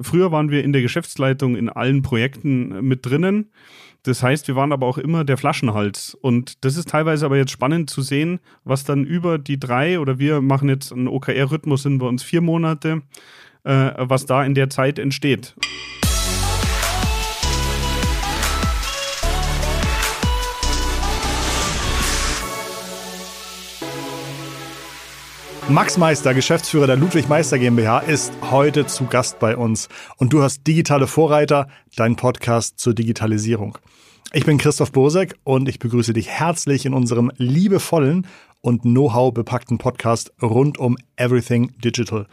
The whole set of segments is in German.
Früher waren wir in der Geschäftsleitung in allen Projekten mit drinnen. Das heißt, wir waren aber auch immer der Flaschenhals. Und das ist teilweise aber jetzt spannend zu sehen, was dann über die drei oder wir machen jetzt einen OKR-Rhythmus, sind bei uns vier Monate, äh, was da in der Zeit entsteht. Max Meister, Geschäftsführer der Ludwig Meister GmbH, ist heute zu Gast bei uns. Und du hast Digitale Vorreiter, dein Podcast zur Digitalisierung. Ich bin Christoph Bosek und ich begrüße dich herzlich in unserem liebevollen und Know-how bepackten Podcast rund um Everything Digital.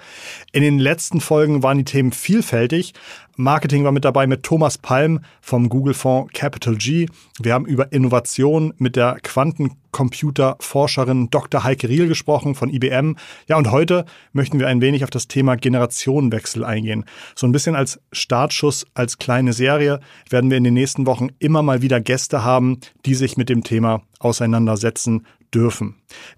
In den letzten Folgen waren die Themen vielfältig. Marketing war mit dabei mit Thomas Palm vom Google-Fonds Capital G. Wir haben über Innovation mit der Quantencomputer-Forscherin Dr. Heike Riel gesprochen von IBM. Ja, und heute möchten wir ein wenig auf das Thema Generationenwechsel eingehen. So ein bisschen als Startschuss, als kleine Serie werden wir in den nächsten Wochen immer mal wieder Gäste haben, die sich mit dem Thema auseinandersetzen dürfen.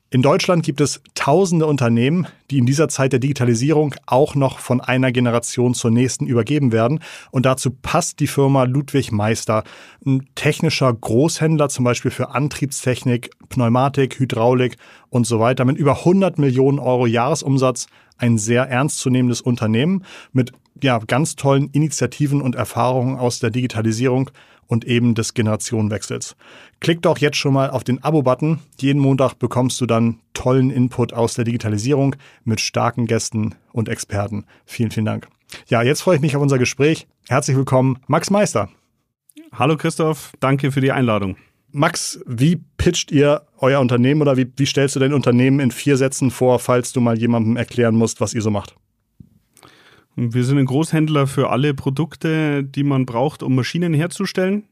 In Deutschland gibt es tausende Unternehmen, die in dieser Zeit der Digitalisierung auch noch von einer Generation zur nächsten übergeben werden. Und dazu passt die Firma Ludwig Meister, ein technischer Großhändler zum Beispiel für Antriebstechnik, Pneumatik, Hydraulik und so weiter mit über 100 Millionen Euro Jahresumsatz. Ein sehr ernstzunehmendes Unternehmen mit ja, ganz tollen Initiativen und Erfahrungen aus der Digitalisierung und eben des Generationenwechsels. Klick doch jetzt schon mal auf den Abo-Button. Jeden Montag bekommst du dann tollen Input aus der Digitalisierung mit starken Gästen und Experten. Vielen, vielen Dank. Ja, jetzt freue ich mich auf unser Gespräch. Herzlich willkommen, Max Meister. Hallo Christoph, danke für die Einladung. Max, wie pitcht ihr euer Unternehmen oder wie, wie stellst du dein Unternehmen in vier Sätzen vor, falls du mal jemandem erklären musst, was ihr so macht? Wir sind ein Großhändler für alle Produkte, die man braucht, um Maschinen herzustellen.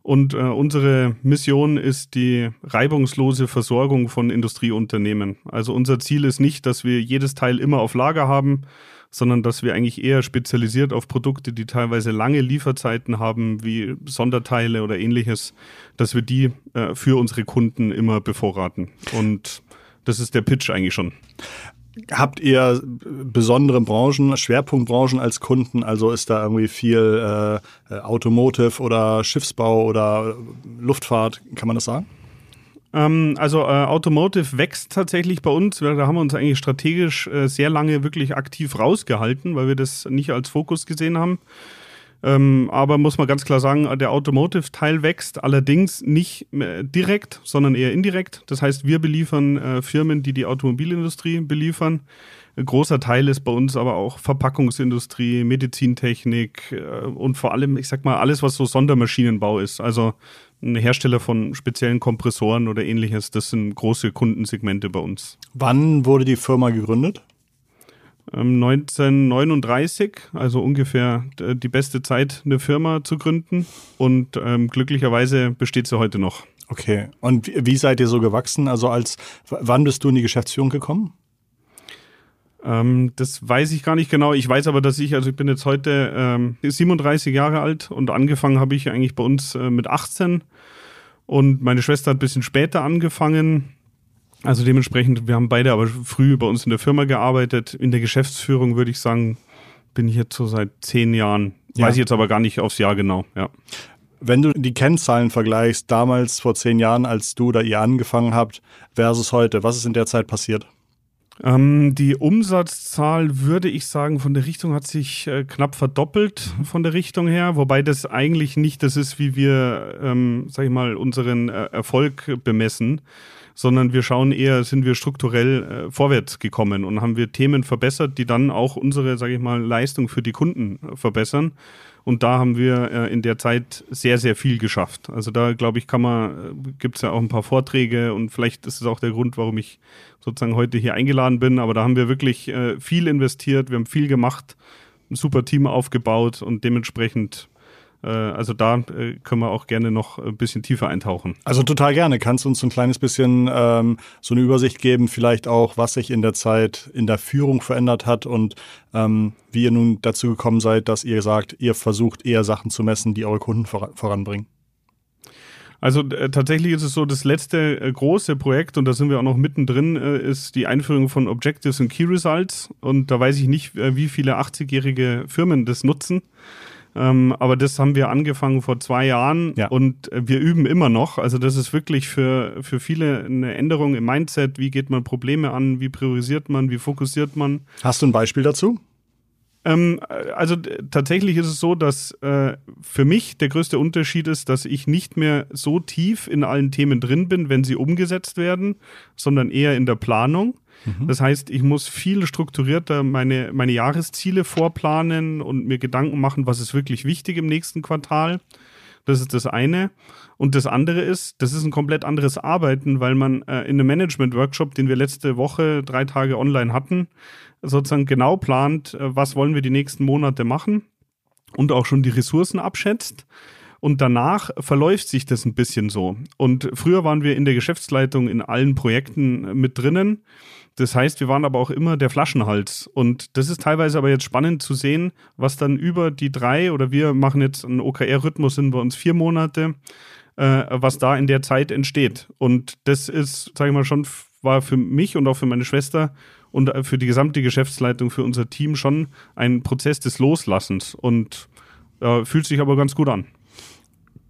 Und äh, unsere Mission ist die reibungslose Versorgung von Industrieunternehmen. Also unser Ziel ist nicht, dass wir jedes Teil immer auf Lager haben, sondern dass wir eigentlich eher spezialisiert auf Produkte, die teilweise lange Lieferzeiten haben, wie Sonderteile oder ähnliches, dass wir die äh, für unsere Kunden immer bevorraten. Und das ist der Pitch eigentlich schon. Habt ihr besondere Branchen, Schwerpunktbranchen als Kunden? Also ist da irgendwie viel äh, Automotive oder Schiffsbau oder Luftfahrt? Kann man das sagen? Ähm, also äh, Automotive wächst tatsächlich bei uns. Da haben wir uns eigentlich strategisch äh, sehr lange wirklich aktiv rausgehalten, weil wir das nicht als Fokus gesehen haben. Ähm, aber muss man ganz klar sagen, der Automotive-Teil wächst allerdings nicht direkt, sondern eher indirekt. Das heißt, wir beliefern äh, Firmen, die die Automobilindustrie beliefern. Ein großer Teil ist bei uns aber auch Verpackungsindustrie, Medizintechnik äh, und vor allem, ich sag mal, alles, was so Sondermaschinenbau ist. Also ein Hersteller von speziellen Kompressoren oder ähnliches, das sind große Kundensegmente bei uns. Wann wurde die Firma gegründet? 1939, ähm, also ungefähr die beste Zeit, eine Firma zu gründen. Und ähm, glücklicherweise besteht sie heute noch. Okay. Und wie seid ihr so gewachsen? Also als wann bist du in die Geschäftsführung gekommen? Ähm, das weiß ich gar nicht genau. Ich weiß aber, dass ich, also ich bin jetzt heute ähm, 37 Jahre alt und angefangen habe ich eigentlich bei uns äh, mit 18. Und meine Schwester hat ein bisschen später angefangen. Also dementsprechend, wir haben beide aber früh bei uns in der Firma gearbeitet. In der Geschäftsführung würde ich sagen, bin ich jetzt so seit zehn Jahren. Ja. Weiß ich jetzt aber gar nicht aufs Jahr genau, ja. Wenn du die Kennzahlen vergleichst, damals vor zehn Jahren, als du oder ihr angefangen habt, versus heute, was ist in der Zeit passiert? Ähm, die Umsatzzahl, würde ich sagen, von der Richtung hat sich äh, knapp verdoppelt von der Richtung her, wobei das eigentlich nicht das ist, wie wir, ähm, sag ich mal, unseren äh, Erfolg bemessen sondern wir schauen eher, sind wir strukturell äh, vorwärts gekommen und haben wir Themen verbessert, die dann auch unsere, sage ich mal, Leistung für die Kunden äh, verbessern. Und da haben wir äh, in der Zeit sehr, sehr viel geschafft. Also da, glaube ich, kann man, äh, gibt es ja auch ein paar Vorträge und vielleicht ist es auch der Grund, warum ich sozusagen heute hier eingeladen bin. Aber da haben wir wirklich äh, viel investiert, wir haben viel gemacht, ein super Team aufgebaut und dementsprechend also da äh, können wir auch gerne noch ein bisschen tiefer eintauchen. Also total gerne. Kannst du uns ein kleines bisschen ähm, so eine Übersicht geben, vielleicht auch, was sich in der Zeit in der Führung verändert hat und ähm, wie ihr nun dazu gekommen seid, dass ihr sagt, ihr versucht eher Sachen zu messen, die eure Kunden vor voranbringen? Also äh, tatsächlich ist es so, das letzte äh, große Projekt, und da sind wir auch noch mittendrin, äh, ist die Einführung von Objectives und Key Results. Und da weiß ich nicht, äh, wie viele 80-jährige Firmen das nutzen. Ähm, aber das haben wir angefangen vor zwei Jahren Ja. und wir üben immer noch. Also das ist wirklich für, für viele eine Änderung im Mindset. Wie geht man Probleme an? Wie priorisiert man? Wie fokussiert man? Hast du ein Beispiel dazu? Ähm, also tatsächlich ist es so, dass äh, für mich der größte Unterschied ist, dass ich nicht mehr so tief in allen Themen drin bin, wenn sie umgesetzt werden, sondern eher in der Planung. Das heißt, ich muss viel strukturierter meine, meine Jahresziele vorplanen und mir Gedanken machen, was ist wirklich wichtig im nächsten Quartal. Das ist das eine. Und das andere ist, das ist ein komplett anderes Arbeiten, weil man äh, in einem Management-Workshop, den wir letzte Woche drei Tage online hatten, sozusagen genau plant, äh, was wollen wir die nächsten Monate machen und auch schon die Ressourcen abschätzt. Und danach verläuft sich das ein bisschen so. Und früher waren wir in der Geschäftsleitung in allen Projekten mit drinnen. Das heißt, wir waren aber auch immer der Flaschenhals. Und das ist teilweise aber jetzt spannend zu sehen, was dann über die drei oder wir machen jetzt einen OKR-Rhythmus, sind bei uns vier Monate, äh, was da in der Zeit entsteht. Und das ist, sage ich mal, schon war für mich und auch für meine Schwester und äh, für die gesamte Geschäftsleitung, für unser Team schon ein Prozess des Loslassens und äh, fühlt sich aber ganz gut an.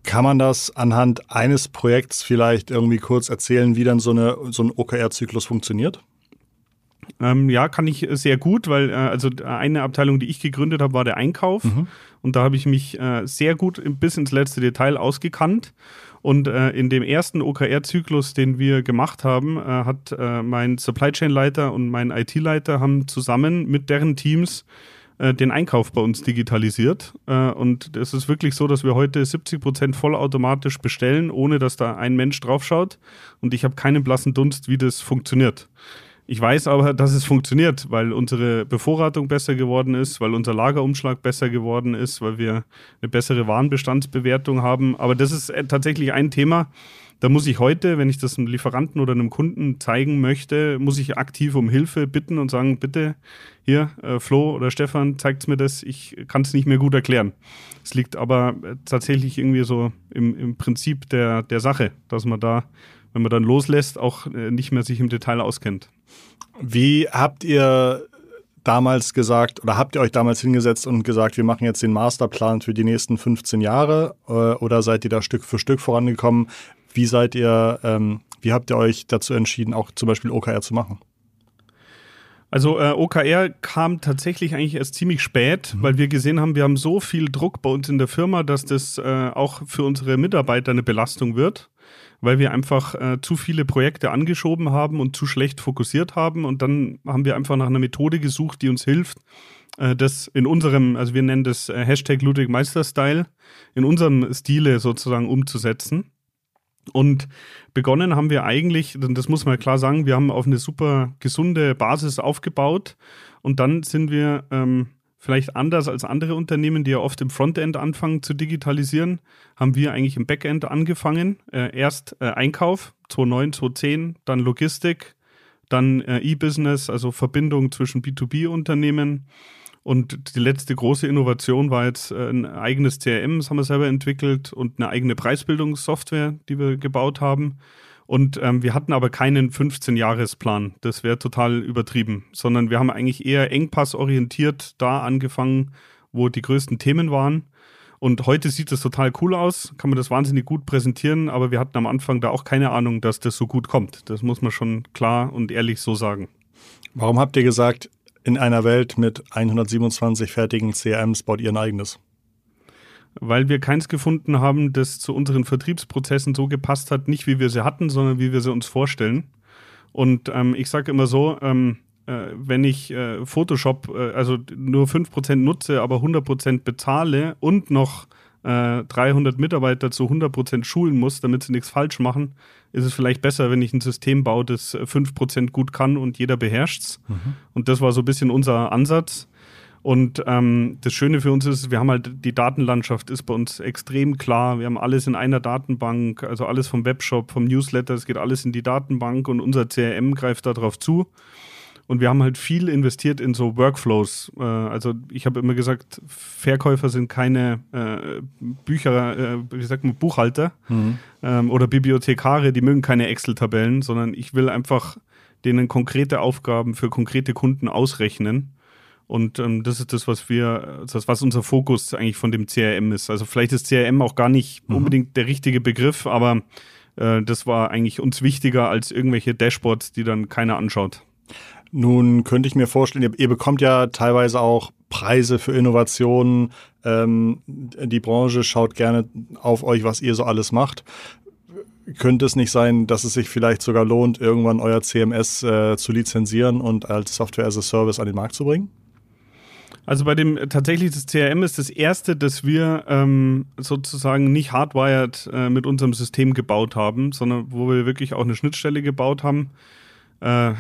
Kann man das anhand eines Projekts vielleicht irgendwie kurz erzählen, wie dann so, eine, so ein OKR-Zyklus funktioniert? Ähm, ja, kann ich äh, sehr gut, weil äh, also eine Abteilung, die ich gegründet habe, war der Einkauf. Und da habe ich mich äh, sehr gut bis ins letzte Detail ausgekannt. Und äh, in dem ersten OKR-Zyklus, den wir gemacht haben, äh, hat äh, mein Supply Chain-Leiter und mein IT-Leiter haben zusammen mit deren Teams äh, den Einkauf bei uns digitalisiert. Äh, und es ist wirklich so, dass wir heute 70 Prozent vollautomatisch bestellen, ohne dass da ein Mensch draufschaut. Und ich habe keinen blassen Dunst, wie das funktioniert. Ich weiß aber, dass es funktioniert, weil unsere Bevorratung besser geworden ist, weil unser Lagerumschlag besser geworden ist, weil wir eine bessere Warenbestandsbewertung haben. Aber das ist äh, tatsächlich ein Thema. Da muss ich heute, wenn ich das einem Lieferanten oder einem Kunden zeigen möchte, muss ich aktiv um Hilfe bitten und sagen, bitte hier, äh, Flo oder Stefan, zeigt mir das. Ich kann es nicht mehr gut erklären. Es liegt aber äh, tatsächlich irgendwie so im, im Prinzip der, der Sache, dass man da, wenn man dann loslässt, auch äh, nicht mehr sich im Detail auskennt. Wie habt ihr damals gesagt oder habt ihr euch damals hingesetzt und gesagt, wir machen jetzt den Masterplan für die nächsten 15 Jahre äh, oder seid ihr da Stück für Stück vorangekommen? Wie seid ihr, ähm, wie habt ihr euch dazu entschieden, auch zum Beispiel OKR zu machen? Also äh, OKR kam tatsächlich eigentlich erst ziemlich spät, weil wir gesehen haben, wir haben so viel Druck bei uns in der Firma, dass das äh, auch für unsere Mitarbeiter eine Belastung wird, weil wir einfach äh, zu viele Projekte angeschoben haben und zu schlecht fokussiert haben. Und dann haben wir einfach nach einer Methode gesucht, die uns hilft, äh, das in unserem, also wir nennen das äh, Hashtag Ludwig Meister Style, in unserem Stile sozusagen umzusetzen. Und begonnen haben wir eigentlich, das muss man klar sagen, wir haben auf eine super gesunde Basis aufgebaut und dann sind wir ähm, vielleicht anders als andere Unternehmen, die ja oft im Frontend anfangen zu digitalisieren, haben wir eigentlich im Backend angefangen. Äh, erst äh, Einkauf, 2009, 2010, dann Logistik, dann äh, E-Business, also Verbindung zwischen B2B-Unternehmen. Und die letzte große Innovation war jetzt äh, ein eigenes CRM, das haben wir selber entwickelt und eine eigene Preisbildungssoftware, die wir gebaut haben. Und ähm, wir hatten aber keinen 15-Jahres-Plan. Das wäre total übertrieben, sondern wir haben eigentlich eher engpassorientiert da angefangen, wo die größten Themen waren. Und heute sieht das total cool aus, kann man das wahnsinnig gut präsentieren, aber wir hatten am Anfang da auch keine Ahnung, dass das so gut kommt. Das muss man schon klar und ehrlich so sagen. Warum habt ihr gesagt, in einer Welt mit 127 fertigen CRMs baut ihr ein eigenes? Weil wir keins gefunden haben, das zu unseren Vertriebsprozessen so gepasst hat, nicht wie wir sie hatten, sondern wie wir sie uns vorstellen. Und ähm, ich sage immer so, ähm, äh, wenn ich äh, Photoshop, äh, also nur 5% nutze, aber 100% bezahle und noch äh, 300 Mitarbeiter zu 100% schulen muss, damit sie nichts falsch machen, ist es vielleicht besser, wenn ich ein System baue, das äh, 5% gut kann und jeder beherrscht's. Und das war so ein bisschen unser Ansatz. Und ähm, das Schöne für uns ist, wir haben halt, die Datenlandschaft ist bei uns extrem klar. Wir haben alles in einer Datenbank, also alles vom Webshop, vom Newsletter, es geht alles in die Datenbank und unser CRM greift darauf zu. Und wir haben halt viel investiert in so Workflows. Äh, also ich habe immer gesagt, Verkäufer sind keine äh, Bücher, äh, wie sagt man, Buchhalter mhm. ähm, oder Bibliothekare, die mögen keine Excel-Tabellen, sondern ich will einfach denen konkrete Aufgaben für konkrete Kunden ausrechnen. Und ähm, das ist das, was wir, das, was unser Fokus eigentlich von dem CRM ist. Also vielleicht ist CRM auch gar nicht mhm. unbedingt der richtige Begriff, aber äh, das war eigentlich uns wichtiger als irgendwelche Dashboards, die dann keiner anschaut. Nun könnte ich mir vorstellen, ihr, ihr bekommt ja teilweise auch Preise für Innovationen. Ähm, die Branche schaut gerne auf euch, was ihr so alles macht. Könnte es nicht sein, dass es sich vielleicht sogar lohnt, irgendwann euer CMS äh, zu lizenzieren und als Software as a Service an den Markt zu bringen? Also bei dem tatsächlich das CRM ist das erste, das wir ähm, sozusagen nicht hardwired äh, mit unserem System gebaut haben, sondern wo wir wirklich auch eine Schnittstelle gebaut haben äh,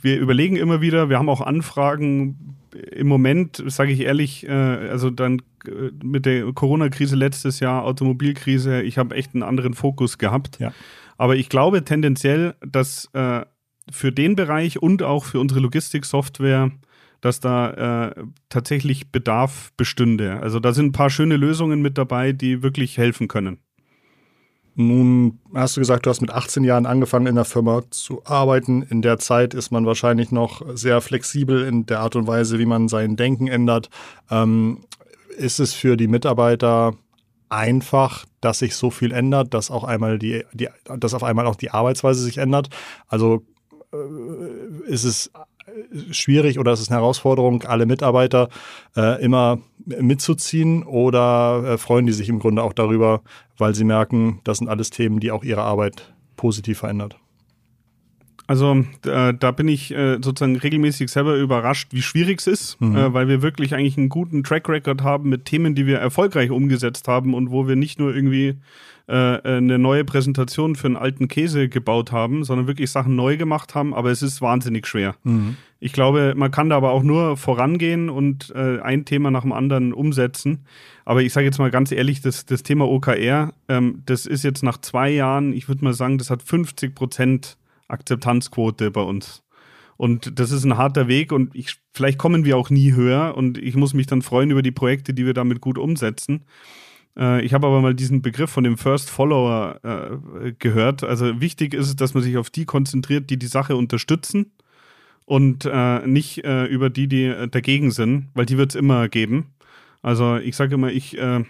wir überlegen immer wieder, wir haben auch Anfragen. Im Moment, sage ich ehrlich, äh, also dann äh, mit der Corona-Krise letztes Jahr, Automobilkrise, ich habe echt einen anderen Fokus gehabt. Ja. Aber ich glaube tendenziell, dass äh, für den Bereich und auch für unsere Logistik-Software dass da äh, tatsächlich Bedarf bestünde. Also da sind ein paar schöne Lösungen mit dabei, die wirklich helfen können. Nun hast du gesagt, du hast mit 18 Jahren angefangen in der Firma zu arbeiten. In der Zeit ist man wahrscheinlich noch sehr flexibel in der Art und Weise, wie man sein Denken ändert. Ähm, ist es für die Mitarbeiter einfach, dass sich so viel ändert, dass auch einmal die, die dass auf einmal auch die Arbeitsweise sich ändert? Also äh, ist es schwierig oder ist es eine Herausforderung, alle Mitarbeiter äh, immer mitzuziehen oder äh, freuen die sich im Grunde auch darüber, weil sie merken, das sind alles Themen, die auch ihre Arbeit positiv verändert? Also äh, da bin ich äh, sozusagen regelmäßig selber überrascht, wie schwierig es ist, mhm. äh, weil wir wirklich eigentlich einen guten Track Record haben mit Themen, die wir erfolgreich umgesetzt haben und wo wir nicht nur irgendwie äh, eine neue Präsentation für einen alten Käse gebaut haben, sondern wirklich Sachen neu gemacht haben, aber es ist wahnsinnig schwer. Mhm. Ich glaube, man kann da aber auch nur vorangehen und äh, ein Thema nach dem anderen umsetzen. Aber ich sage jetzt mal ganz ehrlich, das, das Thema OKR, ähm, das ist jetzt nach zwei Jahren, ich würde mal sagen, das hat 50 Prozent Akzeptanzquote bei uns. Und das ist ein harter Weg und ich, vielleicht kommen wir auch nie höher und ich muss mich dann freuen über die Projekte, die wir damit gut umsetzen. Äh, ich habe aber mal diesen Begriff von dem First Follower äh, gehört. Also wichtig ist es, dass man sich auf die konzentriert, die die Sache unterstützen und äh, nicht äh, über die, die dagegen sind, weil die wird es immer geben. Also ich sage immer, ich äh,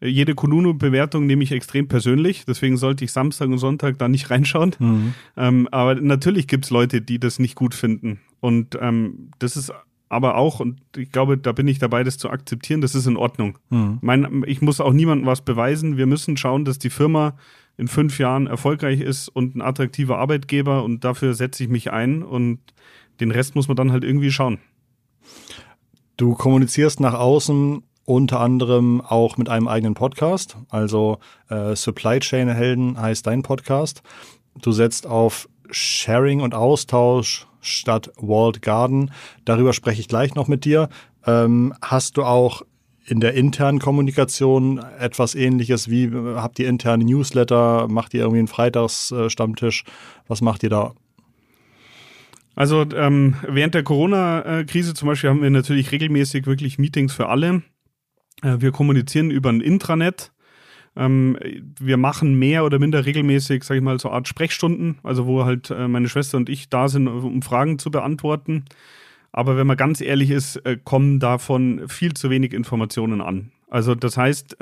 jede Kununu-Bewertung nehme ich extrem persönlich, deswegen sollte ich Samstag und Sonntag da nicht reinschauen. Mhm. Ähm, aber natürlich gibt es Leute, die das nicht gut finden. Und ähm, das ist aber auch, und ich glaube, da bin ich dabei, das zu akzeptieren, das ist in Ordnung. Mhm. Mein, ich muss auch niemandem was beweisen. Wir müssen schauen, dass die Firma in fünf Jahren erfolgreich ist und ein attraktiver Arbeitgeber und dafür setze ich mich ein und den Rest muss man dann halt irgendwie schauen. Du kommunizierst nach außen unter anderem auch mit einem eigenen Podcast. Also äh, Supply Chain Helden heißt dein Podcast. Du setzt auf Sharing und Austausch statt Walled Garden. Darüber spreche ich gleich noch mit dir. Ähm, hast du auch in der internen Kommunikation etwas ähnliches? Wie habt ihr interne Newsletter? Macht ihr irgendwie einen Freitagsstammtisch? Was macht ihr da? Also ähm, während der Corona-Krise zum Beispiel haben wir natürlich regelmäßig wirklich Meetings für alle. Äh, wir kommunizieren über ein Intranet. Ähm, wir machen mehr oder minder regelmäßig, sage ich mal, so eine Art Sprechstunden, also wo halt äh, meine Schwester und ich da sind, um Fragen zu beantworten. Aber wenn man ganz ehrlich ist, äh, kommen davon viel zu wenig Informationen an. Also das heißt,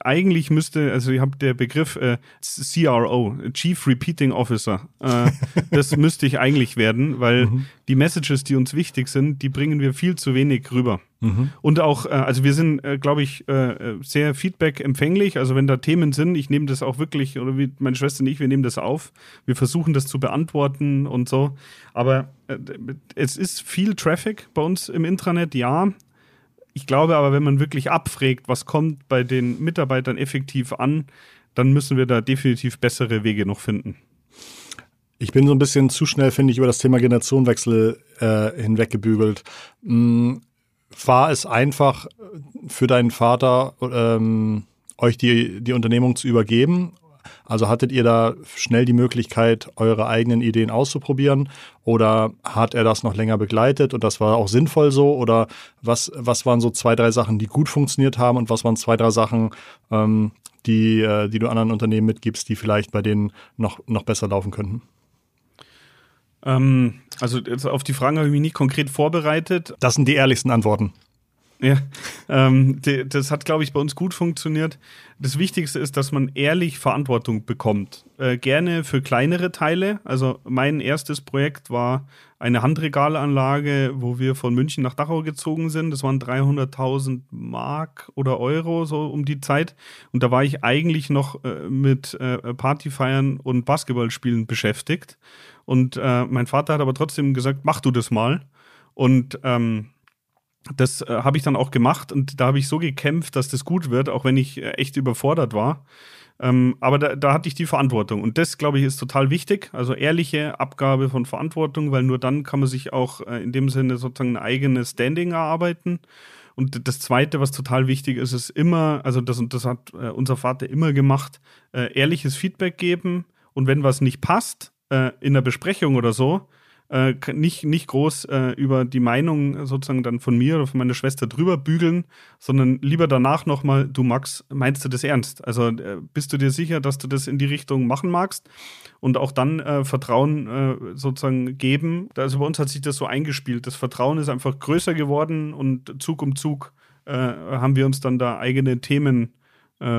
eigentlich müsste, also ihr habt der Begriff äh, CRO, Chief Repeating Officer, äh, das müsste ich eigentlich werden, weil mhm. die Messages, die uns wichtig sind, die bringen wir viel zu wenig rüber. Mhm. Und auch, äh, also wir sind, äh, glaube ich, äh, sehr feedback-empfänglich. Also wenn da Themen sind, ich nehme das auch wirklich, oder wie meine Schwester und ich, wir nehmen das auf. Wir versuchen das zu beantworten und so. Aber es ist viel Traffic bei uns im Intranet, ja. Ich glaube aber, wenn man wirklich abfragt, was kommt bei den Mitarbeitern effektiv an, dann müssen wir da definitiv bessere Wege noch finden. Ich bin so ein bisschen zu schnell, finde ich, über das Thema Generationenwechsel äh, hinweggebügelt. War es einfach für deinen Vater, ähm, euch die, die Unternehmung zu übergeben? Also hattet ihr da schnell die Möglichkeit, eure eigenen Ideen auszuprobieren oder hat er das noch länger begleitet und das war auch sinnvoll so? Oder was, was waren so zwei, drei Sachen, die gut funktioniert haben und was waren zwei, drei Sachen, ähm, die, äh, die du anderen Unternehmen mitgibst, die vielleicht bei denen noch, noch besser laufen könnten? Ähm, also jetzt auf die Fragen habe ich mich nicht konkret vorbereitet. Das sind die ehrlichsten Antworten. Ja, ähm, die, das hat, glaube ich, bei uns gut funktioniert. Das Wichtigste ist, dass man ehrlich Verantwortung bekommt. Äh, gerne für kleinere Teile. Also mein erstes Projekt war eine Handregalanlage, wo wir von München nach Dachau gezogen sind. Das waren 300.000 Mark oder Euro so um die Zeit. Und da war ich eigentlich noch äh, mit äh, Partyfeiern und Basketballspielen beschäftigt. Und äh, mein Vater hat aber trotzdem gesagt, mach du das mal. Und ähm, das äh, habe ich dann auch gemacht und da habe ich so gekämpft, dass das gut wird, auch wenn ich äh, echt überfordert war. Ähm, aber da, da, hatte ich die Verantwortung. Und das, glaube ich, ist total wichtig. Also ehrliche Abgabe von Verantwortung, weil nur dann kann man sich auch äh, in dem Sinne sozusagen ein eigenes Standing erarbeiten. Und das Zweite, was total wichtig ist, ist immer, also das, das hat äh, unser Vater immer gemacht, äh, ehrliches Feedback geben. Und wenn was nicht passt, äh, in der Besprechung oder so, äh, nicht, nicht groß äh, über die Meinung sozusagen dann von mir oder von meiner Schwester drüber bügeln, sondern lieber danach nochmal, du Max, meinst du das ernst? Also äh, bist du dir sicher, dass du das in die Richtung machen magst? Und auch dann äh, Vertrauen äh, sozusagen geben. Also bei uns hat sich das so eingespielt. Das Vertrauen ist einfach größer geworden und Zug um Zug äh, haben wir uns dann da eigene Themen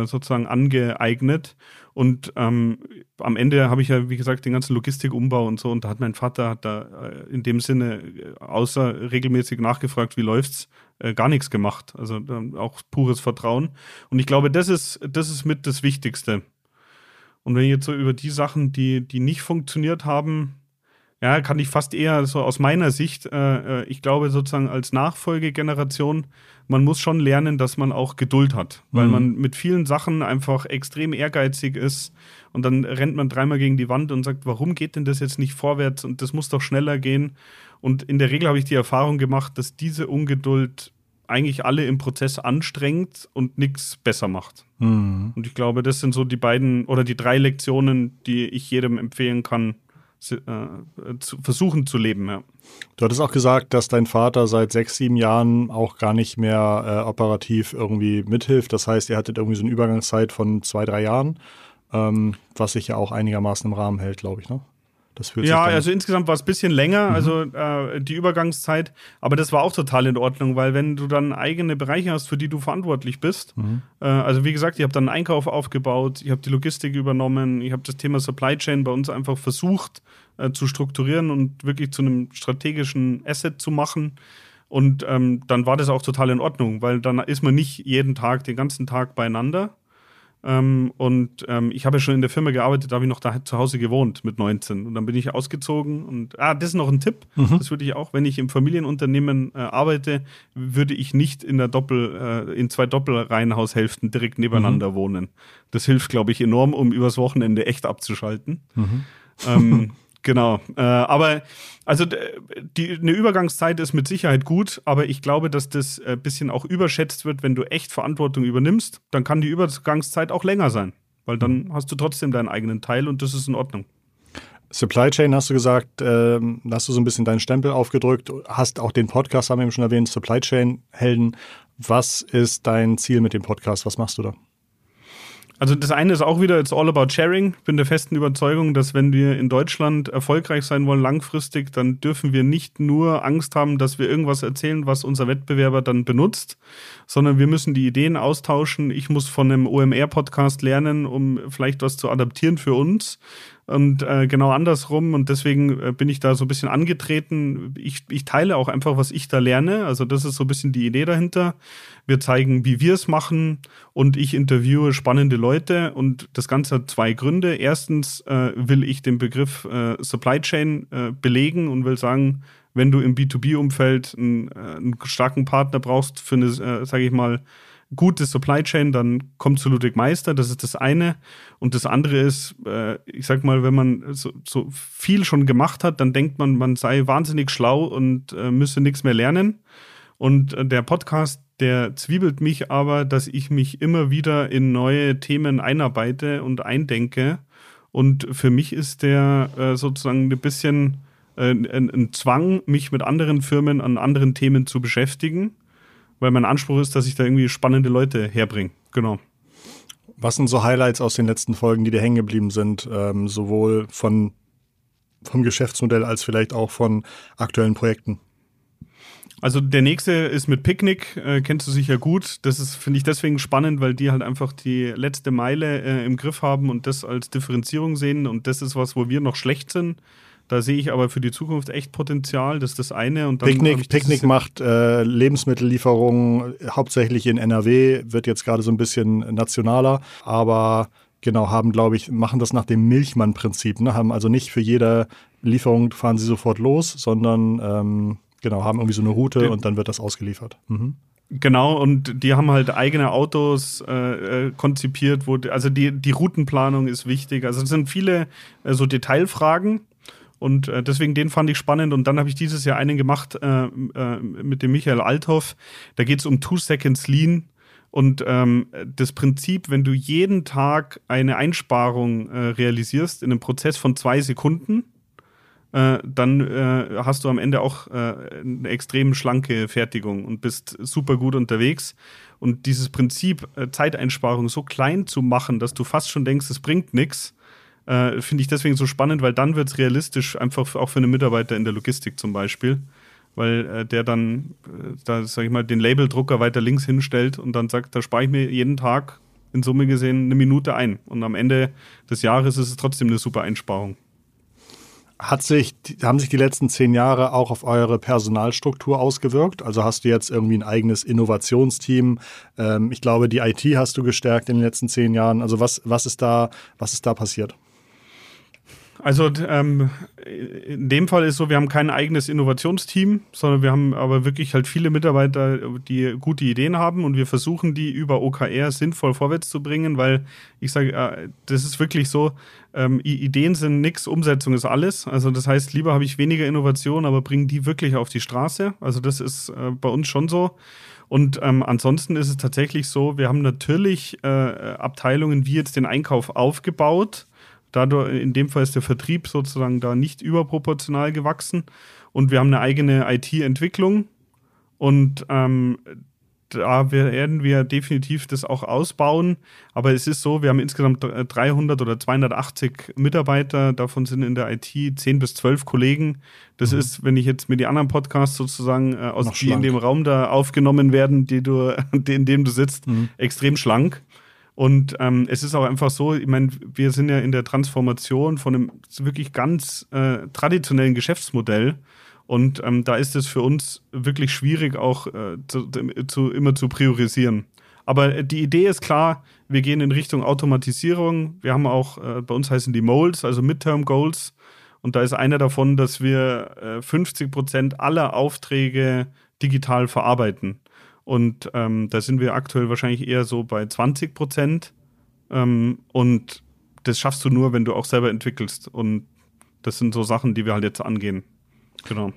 sozusagen angeeignet. Und ähm, am Ende habe ich ja, wie gesagt, den ganzen Logistikumbau und so. Und da hat mein Vater hat da äh, in dem Sinne, äh, außer regelmäßig nachgefragt, wie läuft's, äh, gar nichts gemacht. Also äh, auch pures Vertrauen. Und ich glaube, das ist, das ist mit das Wichtigste. Und wenn ich jetzt so über die Sachen, die, die nicht funktioniert haben, ja, kann ich fast eher so aus meiner Sicht, äh, äh, ich glaube sozusagen als Nachfolgegeneration, man muss schon lernen, dass man auch Geduld hat, weil mhm. man mit vielen Sachen einfach extrem ehrgeizig ist und dann rennt man dreimal gegen die Wand und sagt, warum geht denn das jetzt nicht vorwärts und das muss doch schneller gehen. Und in der Regel habe ich die Erfahrung gemacht, dass diese Ungeduld eigentlich alle im Prozess anstrengt und nichts besser macht. Mhm. Und ich glaube, das sind so die beiden oder die drei Lektionen, die ich jedem empfehlen kann, äh, zu versuchen zu leben. Ja. Du hattest auch gesagt, dass dein Vater seit sechs, sieben Jahren auch gar nicht mehr äh, operativ irgendwie mithilft. Das heißt, ihr hattet irgendwie so eine Übergangszeit von zwei, drei Jahren, ähm, was sich ja auch einigermaßen im Rahmen hält, glaube ich. Ne? Das fühlt ja, also insgesamt war es ein bisschen länger, mhm. also äh, die Übergangszeit, aber das war auch total in Ordnung, weil wenn du dann eigene Bereiche hast, für die du verantwortlich bist, mhm. äh, also wie gesagt, ich habe dann einen Einkauf aufgebaut, ich habe die Logistik übernommen, ich habe das Thema Supply Chain bei uns einfach versucht äh, zu strukturieren und wirklich zu einem strategischen Asset zu machen. Und ähm, dann war das auch total in Ordnung, weil dann ist man nicht jeden Tag, den ganzen Tag beieinander, ähm, und ähm, ich habe ja schon in der Firma gearbeitet, da habe ich noch da zu Hause gewohnt mit 19. Und dann bin ich ausgezogen. Und ah, das ist noch ein Tipp. Mhm. Das würde ich auch, wenn ich im Familienunternehmen äh, arbeite, würde ich nicht in der Doppel, äh, in zwei Doppelreihenhaushälften direkt nebeneinander mhm. wohnen. Das hilft, glaube ich, enorm, um übers Wochenende echt abzuschalten. Mhm. Ähm, Genau. Äh, aber also die, eine Übergangszeit ist mit Sicherheit gut, aber ich glaube, dass das ein bisschen auch überschätzt wird, wenn du echt Verantwortung übernimmst, dann kann die Übergangszeit auch länger sein. Weil dann hast du trotzdem deinen eigenen Teil und das ist in Ordnung. Supply Chain hast du gesagt, äh, hast du so ein bisschen deinen Stempel aufgedrückt, hast auch den Podcast, haben wir eben schon erwähnt, Supply Chain Helden. Was ist dein Ziel mit dem Podcast? Was machst du da? Also das eine ist auch wieder, it's all about sharing. Ich bin der festen Überzeugung, dass wenn wir in Deutschland erfolgreich sein wollen langfristig, dann dürfen wir nicht nur Angst haben, dass wir irgendwas erzählen, was unser Wettbewerber dann benutzt, sondern wir müssen die Ideen austauschen. Ich muss von einem OMR-Podcast lernen, um vielleicht was zu adaptieren für uns und äh, genau andersrum. Und deswegen äh, bin ich da so ein bisschen angetreten. Ich, ich teile auch einfach, was ich da lerne. Also das ist so ein bisschen die Idee dahinter. Wir zeigen, wie wir es machen und ich interviewe spannende Leute. Und das Ganze hat zwei Gründe. Erstens äh, will ich den Begriff äh, Supply Chain äh, belegen und will sagen, wenn du im B2B-Umfeld einen, äh, einen starken Partner brauchst für eine, äh, sage ich mal, gute Supply Chain, dann kommt zu Ludwig Meister, das ist das eine. Und das andere ist, äh, ich sag mal, wenn man so, so, viel schon gemacht hat, dann denkt man, man sei wahnsinnig schlau und äh, müsse nichts mehr lernen. Und äh, der Podcast, der zwiebelt mich aber, dass ich mich immer wieder in neue Themen einarbeite und eindenke. Und für mich ist der äh, sozusagen ein bisschen äh, ein, ein, Zwang, mich mit anderen Firmen an anderen Themen zu beschäftigen, weil mein Anspruch ist, dass ich da irgendwie spannende Leute herbringe. Genau. Was sind so Highlights aus den letzten Folgen, die dir hängen geblieben sind, ähm, sowohl von, vom Geschäftsmodell als vielleicht auch von aktuellen Projekten? Also der nächste ist mit Picknick, äh, kennst du sicher gut. Das ist, finde ich, deswegen spannend, weil die halt einfach die letzte Meile äh, im Griff haben und das als Differenzierung sehen. Und das ist was, wo wir noch schlecht sind. Da sehe ich aber für die Zukunft echt Potenzial. Das ist das eine. Und dann Picknick, Picknick macht äh, Lebensmittellieferungen hauptsächlich in NRW, wird jetzt gerade so ein bisschen nationaler, aber genau, haben, glaube ich, machen das nach dem Milchmann-Prinzip. Ne? Haben also nicht für jede Lieferung fahren sie sofort los, sondern ähm, Genau, haben irgendwie so eine Route und dann wird das ausgeliefert. Mhm. Genau, und die haben halt eigene Autos äh, äh, konzipiert, wo, also die, die Routenplanung ist wichtig. Also es sind viele äh, so Detailfragen und äh, deswegen den fand ich spannend. Und dann habe ich dieses Jahr einen gemacht äh, äh, mit dem Michael Althoff. Da geht es um Two Seconds Lean. Und ähm, das Prinzip, wenn du jeden Tag eine Einsparung realisierst in einem Prozess von zwei Sekunden, äh, dann äh, hast du am Ende auch äh, eine extrem schlanke Fertigung und bist super gut unterwegs. Und dieses Prinzip, äh, Zeiteinsparung so klein zu machen, dass du fast schon denkst, es bringt nichts, äh, finde ich deswegen so spannend, weil dann wird es realistisch, einfach auch für einen Mitarbeiter in der Logistik zum Beispiel weil äh, der dann, äh, da sag ich mal, den Labeldrucker weiter links hinstellt und dann sagt, da spare ich mir jeden Tag in Summe gesehen eine Minute ein. Und am Ende des Jahres ist es trotzdem eine super Einsparung. Hat sich, haben sich die letzten zehn Jahre auch auf eure Personalstruktur ausgewirkt? Also hast du jetzt irgendwie ein eigenes Innovationsteam? Ähm, ich glaube, die IT hast du gestärkt in den letzten zehn Jahren. Also was, was, ist, da, was ist da passiert? Also ähm, in dem Fall ist so, wir haben kein eigenes Innovationsteam, sondern wir haben aber wirklich halt viele Mitarbeiter, die gute Ideen haben und wir versuchen die über OKR sinnvoll vorwärts zu bringen, weil ich sage, äh, das ist wirklich so, ähm, Ideen sind nichts, Umsetzung ist alles. Also das heißt, lieber habe ich weniger Innovation, aber bringen die wirklich auf die Straße. Also das ist äh, bei uns schon so. Und ähm, ansonsten ist es tatsächlich so, wir haben natürlich äh, Abteilungen wie jetzt den Einkauf aufgebaut Dadurch, in dem Fall ist der Vertrieb sozusagen da nicht überproportional gewachsen. Und wir haben eine eigene IT-Entwicklung. Und ähm, da werden wir definitiv das auch ausbauen. Aber es ist so, wir haben insgesamt 300 oder 280 Mitarbeiter. Davon sind in der IT 10 bis 12 Kollegen. Das mhm. ist, wenn ich jetzt mir die anderen Podcasts sozusagen äh, aus die in dem Raum da aufgenommen werden, die du, in dem du sitzt, mhm. extrem schlank. Und ähm, es ist auch einfach so, ich meine, wir sind ja in der Transformation von einem wirklich ganz äh, traditionellen Geschäftsmodell. Und ähm, da ist es für uns wirklich schwierig, auch äh, zu, zu, immer zu priorisieren. Aber die Idee ist klar, wir gehen in Richtung Automatisierung. Wir haben auch, äh, bei uns heißen die Molds, also Midterm Goals. Und da ist einer davon, dass wir äh, 50 Prozent aller Aufträge digital verarbeiten. Und ähm, da sind wir aktuell wahrscheinlich eher so bei 20 Prozent. Ähm, und das schaffst du nur, wenn du auch selber entwickelst. Und das sind so Sachen, die wir halt jetzt angehen. Genau.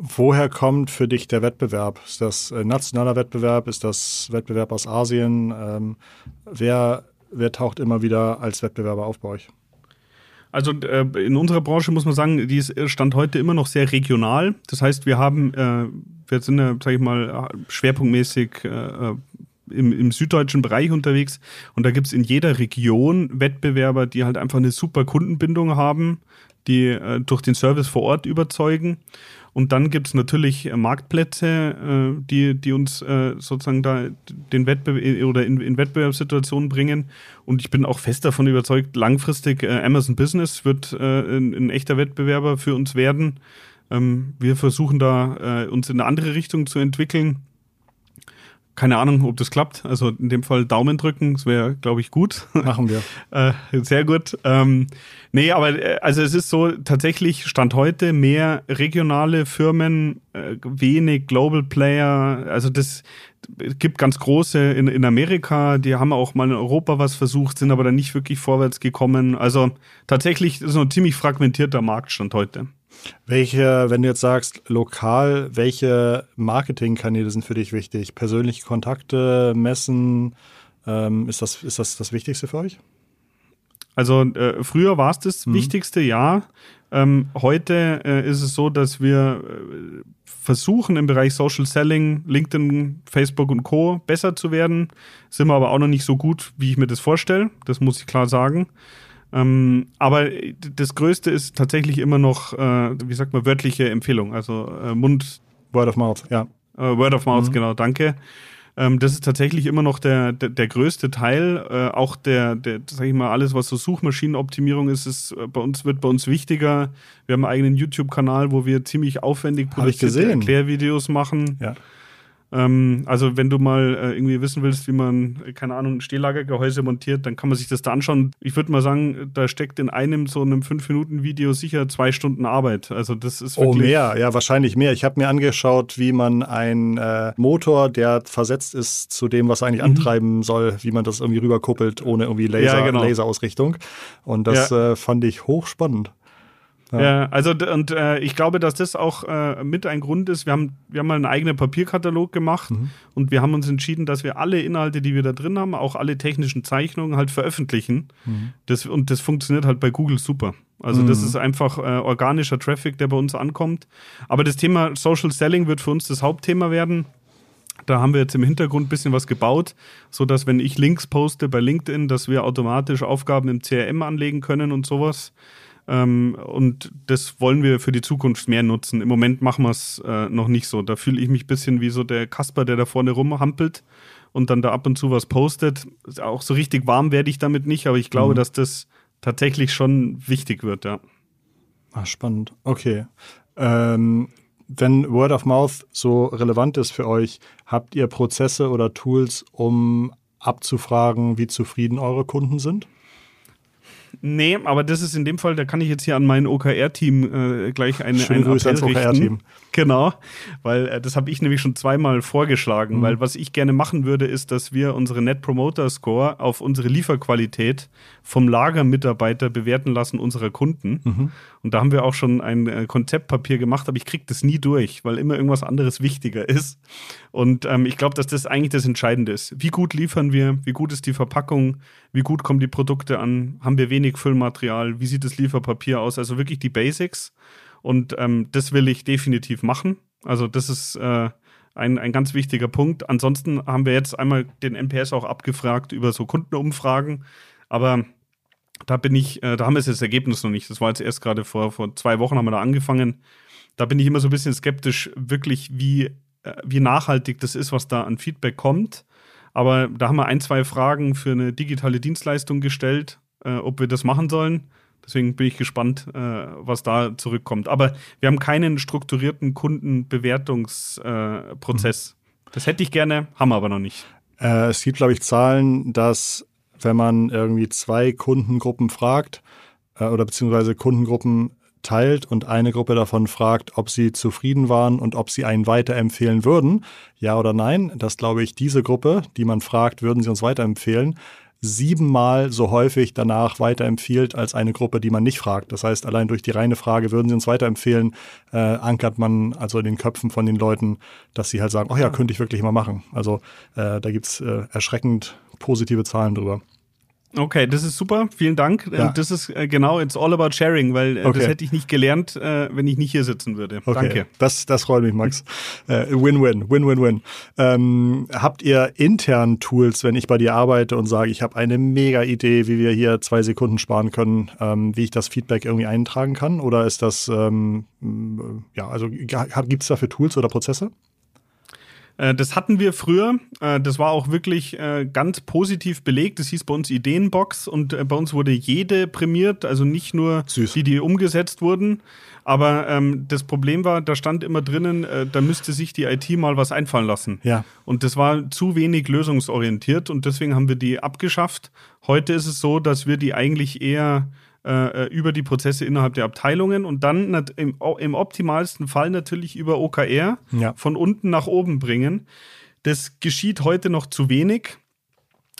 Woher kommt für dich der Wettbewerb? Ist das äh, nationaler Wettbewerb? Ist das Wettbewerb aus Asien? Ähm, wer, wer taucht immer wieder als Wettbewerber auf bei euch? Also äh, in unserer Branche muss man sagen, die ist äh, Stand heute immer noch sehr regional. Das heißt, wir haben, äh, wir sind ja, sag ich mal, schwerpunktmäßig äh, äh, im, im süddeutschen Bereich unterwegs und da gibt es in jeder Region Wettbewerber, die halt einfach eine super Kundenbindung haben, die äh, durch den Service vor Ort überzeugen. Und dann gibt es natürlich äh, Marktplätze, äh, die, die uns äh, sozusagen da den Wettbewerb oder in, in, Wettbewerbssituationen bringen. Und ich bin auch fest davon überzeugt, langfristig äh, Amazon Business wird ein, ein, echter Wettbewerber für uns werden. Ähm, wir versuchen da äh, uns in eine andere Richtung zu entwickeln keine Ahnung, ob das klappt. Also in dem Fall Daumen drücken, das wäre, glaube ich, gut. Machen wir. äh, sehr gut. Ähm, nee, aber äh, also es ist so, tatsächlich Stand heute mehr regionale Firmen, äh, wenig Global Player. Also das, gibt ganz große in, in Amerika, die haben auch mal in Europa was versucht, sind aber dann nicht wirklich vorwärts gekommen. Also tatsächlich ist es ein ziemlich fragmentierter Marktstand heute. Welche, wenn du jetzt sagst, lokal, welche Marketingkanäle sind für dich wichtig? Persönliche Kontakte, Messen, ähm, ist, das, ist das das Wichtigste für euch? Also äh, früher war es das mhm. Wichtigste, ja. Ähm, heute äh, ist es so, dass wir äh, versuchen im Bereich Social Selling, LinkedIn, Facebook und Co. besser zu werden. Sind wir aber auch noch nicht so gut, wie ich mir das vorstelle. Das muss ich klar sagen. Ähm, aber das Größte ist tatsächlich immer noch, äh, wie sagt man, wörtliche Empfehlung. Also äh, Mund. Word of Mouth, ja. Äh, Word of Mouth, mhm. genau, danke. Ähm, das ist tatsächlich immer noch der, der, der größte Teil. Äh, auch der, der, sag ich mal, alles, was so Suchmaschinenoptimierung ist, ist äh, bei uns, wird bei uns wichtiger. Wir haben einen eigenen YouTube-Kanal, wo wir ziemlich aufwendig produzierte Erklärvideos machen. Ja. Ähm, also wenn du mal äh, irgendwie wissen willst, wie man, keine Ahnung, ein Stehlagergehäuse montiert, dann kann man sich das da anschauen. Ich würde mal sagen, da steckt in einem so einem 5-Minuten-Video sicher zwei Stunden Arbeit. Also das ist wirklich... Oh, mehr, ja, wahrscheinlich mehr. Ich habe mir angeschaut, wie man einen äh, Motor, der versetzt ist zu dem, was er eigentlich mhm. antreiben soll, wie man das irgendwie rüberkuppelt, ohne irgendwie Laser, ja, genau. Laserausrichtung. Und das ja. äh, fand ich hochspannend. Ja. ja, also und äh, ich glaube, dass das auch äh, mit ein Grund ist. Wir haben, wir haben mal einen eigenen Papierkatalog gemacht mhm. und wir haben uns entschieden, dass wir alle Inhalte, die wir da drin haben, auch alle technischen Zeichnungen halt veröffentlichen. Mhm. Das, und das funktioniert halt bei Google super. Also mhm. das ist einfach äh, organischer Traffic, der bei uns ankommt. Aber das Thema Social Selling wird für uns das Hauptthema werden. Da haben wir jetzt im Hintergrund ein bisschen was gebaut, sodass wenn ich Links poste bei LinkedIn, dass wir automatisch Aufgaben im CRM anlegen können und sowas. Ähm, und das wollen wir für die Zukunft mehr nutzen. Im Moment machen wir es äh, noch nicht so. Da fühle ich mich ein bisschen wie so der Kasper, der da vorne rumhampelt und dann da ab und zu was postet. Auch so richtig warm werde ich damit nicht, aber ich glaube, mhm. dass das tatsächlich schon wichtig wird, ja. Ah, spannend. Okay. Ähm, wenn Word of Mouth so relevant ist für euch, habt ihr Prozesse oder Tools, um abzufragen, wie zufrieden eure Kunden sind? Nee, aber das ist in dem Fall, da kann ich jetzt hier an mein OKR-Team äh, gleich eine, Schöne einen Grüße ans OKR-Team. Genau, weil äh, das habe ich nämlich schon zweimal vorgeschlagen, mhm. weil was ich gerne machen würde, ist, dass wir unsere Net Promoter Score auf unsere Lieferqualität vom Lagermitarbeiter bewerten lassen unserer Kunden. Mhm. Und da haben wir auch schon ein äh, Konzeptpapier gemacht, aber ich kriege das nie durch, weil immer irgendwas anderes wichtiger ist. Und ähm, ich glaube, dass das eigentlich das Entscheidende ist. Wie gut liefern wir? Wie gut ist die Verpackung? Wie gut kommen die Produkte an? Haben wir wenig Füllmaterial? Wie sieht das Lieferpapier aus? Also wirklich die Basics. Und ähm, das will ich definitiv machen. Also das ist äh, ein, ein ganz wichtiger Punkt. Ansonsten haben wir jetzt einmal den NPS auch abgefragt über so Kundenumfragen. Aber da bin ich, äh, da haben wir jetzt das Ergebnis noch nicht. Das war jetzt erst gerade vor, vor zwei Wochen haben wir da angefangen. Da bin ich immer so ein bisschen skeptisch, wirklich, wie, äh, wie nachhaltig das ist, was da an Feedback kommt. Aber da haben wir ein, zwei Fragen für eine digitale Dienstleistung gestellt, äh, ob wir das machen sollen. Deswegen bin ich gespannt, äh, was da zurückkommt. Aber wir haben keinen strukturierten Kundenbewertungsprozess. Mhm. Das hätte ich gerne, haben wir aber noch nicht. Äh, es gibt, glaube ich, Zahlen, dass wenn man irgendwie zwei Kundengruppen fragt äh, oder beziehungsweise Kundengruppen teilt und eine Gruppe davon fragt, ob sie zufrieden waren und ob sie einen weiterempfehlen würden, ja oder nein, dass glaube ich diese Gruppe, die man fragt, würden sie uns weiterempfehlen, siebenmal so häufig danach weiterempfiehlt als eine Gruppe, die man nicht fragt. Das heißt, allein durch die reine Frage, würden sie uns weiterempfehlen, äh, ankert man also in den Köpfen von den Leuten, dass sie halt sagen, oh ja, könnte ich wirklich mal machen. Also äh, da gibt's äh, erschreckend positive Zahlen drüber. Okay, das ist super. Vielen Dank. Ja. Das ist äh, genau, it's all about sharing, weil äh, okay. das hätte ich nicht gelernt, äh, wenn ich nicht hier sitzen würde. Okay. Danke. Das, das freut mich, Max. Win-win, win-win-win. Ähm, habt ihr intern Tools, wenn ich bei dir arbeite und sage, ich habe eine mega Idee, wie wir hier zwei Sekunden sparen können, ähm, wie ich das Feedback irgendwie eintragen kann? Oder ist das, ähm, ja, also gibt es dafür Tools oder Prozesse? Äh, das hatten wir früher. Äh, das war auch wirklich äh, ganz positiv belegt. Das hieß bei uns Ideenbox und bei uns wurde jede prämiert, also nicht nur Süß. die, die umgesetzt wurden. Aber ähm, das Problem war, da stand immer drinnen, äh, da müsste sich die IT mal was einfallen lassen. Ja. Und das war zu wenig lösungsorientiert und deswegen haben wir die abgeschafft. Heute ist es so, dass wir die eigentlich eher äh, über die Prozesse innerhalb der Abteilungen und dann im, im optimalsten Fall natürlich über OKR ja. von unten nach oben bringen. Das geschieht heute noch zu wenig.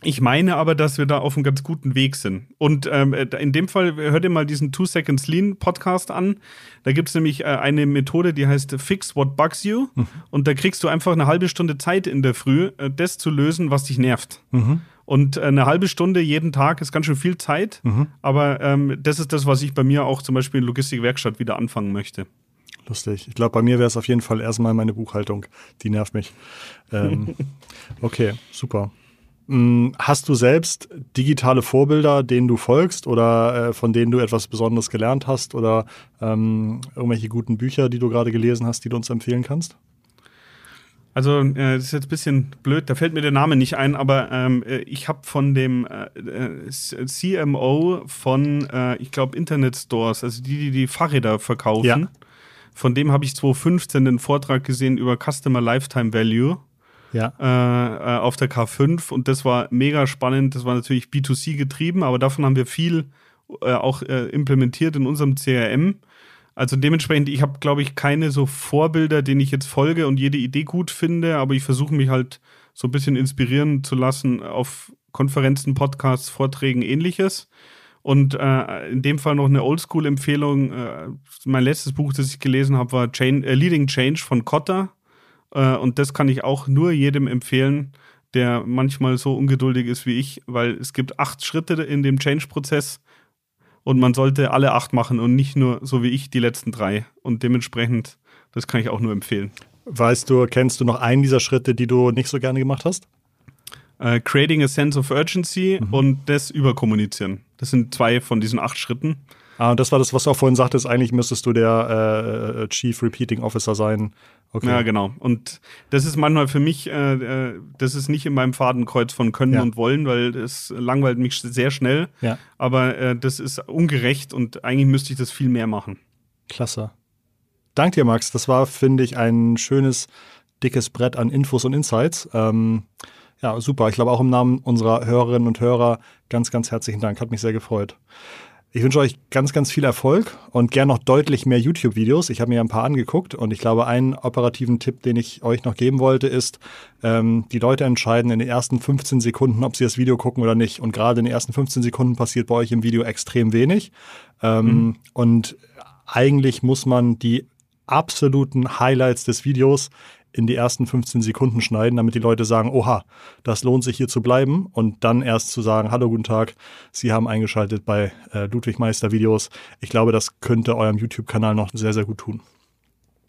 Ich meine aber, dass wir da auf einem ganz guten Weg sind. Und ähm, in dem Fall hört ihr mal diesen Two Seconds Lean Podcast an. Da gibt es nämlich äh, eine Methode, die heißt Fix What Bugs You. Mhm. Und da kriegst du einfach eine halbe Stunde Zeit in der Früh, äh, das zu lösen, was dich nervt. Mhm. Und äh, eine halbe Stunde jeden Tag ist ganz schön viel Zeit. Mhm. Aber ähm, das ist das, was ich bei mir auch zum Beispiel in Logistikwerkstatt wieder anfangen möchte. Lustig. Ich glaube, bei mir wäre es auf jeden Fall erstmal meine Buchhaltung. Die nervt mich. Ähm, okay, super. Mm, hast du selbst digitale Vorbilder, denen du folgst oder äh, von denen du etwas Besonderes gelernt hast oder ähm, irgendwelche guten Bücher, die du gerade gelesen hast, die du uns empfehlen kannst? Also, äh, das ist jetzt ein bisschen blöd, da fällt mir der Name nicht ein, aber ähm, äh, ich habe von dem äh, CMO von, äh, ich glaube, Internet Stores, also die, die die Fahrräder verkaufen, ja. von dem habe ich 2015 einen Vortrag gesehen über Customer Lifetime Value ja. Äh, äh, auf der K5 und das war mega spannend. Das war natürlich B2C getrieben, aber davon haben wir viel äh, auch äh, implementiert in unserem CRM. Also dementsprechend, ich habe, glaube ich, keine so Vorbilder, denen ich jetzt folge und jede Idee gut finde, aber ich versuche mich halt so ein bisschen inspirieren zu lassen auf Konferenzen, Podcasts, Vorträgen, ähnliches. Und äh, in dem Fall noch eine Oldschool-Empfehlung. Äh, mein letztes Buch, das ich gelesen habe, war Chain, äh, Leading Change von Kotter. Äh, und das kann ich auch nur jedem empfehlen, der manchmal so ungeduldig ist wie ich, weil es gibt acht Schritte in dem Change-Prozess und man sollte alle acht machen und nicht nur so wie ich die letzten drei. Und dementsprechend, das kann ich auch nur empfehlen. Weißt du, kennst du noch einen dieser Schritte, die du nicht so gerne gemacht hast? Uh, creating a sense of urgency mhm. und das überkommunizieren. Das sind zwei von diesen acht Schritten. Ah, das war das, was du auch vorhin sagtest. Eigentlich müsstest du der äh, Chief Repeating Officer sein. Okay. Ja, genau. Und das ist manchmal für mich, äh, äh, das ist nicht in meinem Fadenkreuz von Können ja. und Wollen, weil es langweilt mich sehr schnell. Ja. Aber äh, das ist ungerecht und eigentlich müsste ich das viel mehr machen. Klasse. Dank dir, Max. Das war, finde ich, ein schönes, dickes Brett an Infos und Insights. Ähm, ja, super. Ich glaube auch im Namen unserer Hörerinnen und Hörer ganz, ganz herzlichen Dank. Hat mich sehr gefreut. Ich wünsche euch ganz, ganz viel Erfolg und gern noch deutlich mehr YouTube-Videos. Ich habe mir ein paar angeguckt und ich glaube, einen operativen Tipp, den ich euch noch geben wollte, ist, ähm, die Leute entscheiden in den ersten 15 Sekunden, ob sie das Video gucken oder nicht. Und gerade in den ersten 15 Sekunden passiert bei euch im Video extrem wenig. Ähm, mhm. Und eigentlich muss man die absoluten Highlights des Videos in die ersten 15 Sekunden schneiden, damit die Leute sagen, oha, das lohnt sich hier zu bleiben und dann erst zu sagen, hallo, guten Tag, Sie haben eingeschaltet bei äh, Ludwig Meister Videos. Ich glaube, das könnte eurem YouTube-Kanal noch sehr, sehr gut tun.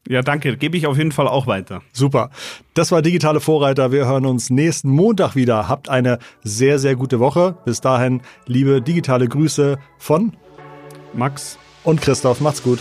Ja, danke. Gebe ich auf jeden Fall auch weiter. Super. Das war Digitale Vorreiter. Wir hören uns nächsten Montag wieder. Habt eine sehr, sehr gute Woche. Bis dahin, liebe digitale Grüße von Max und Christoph. Macht's gut.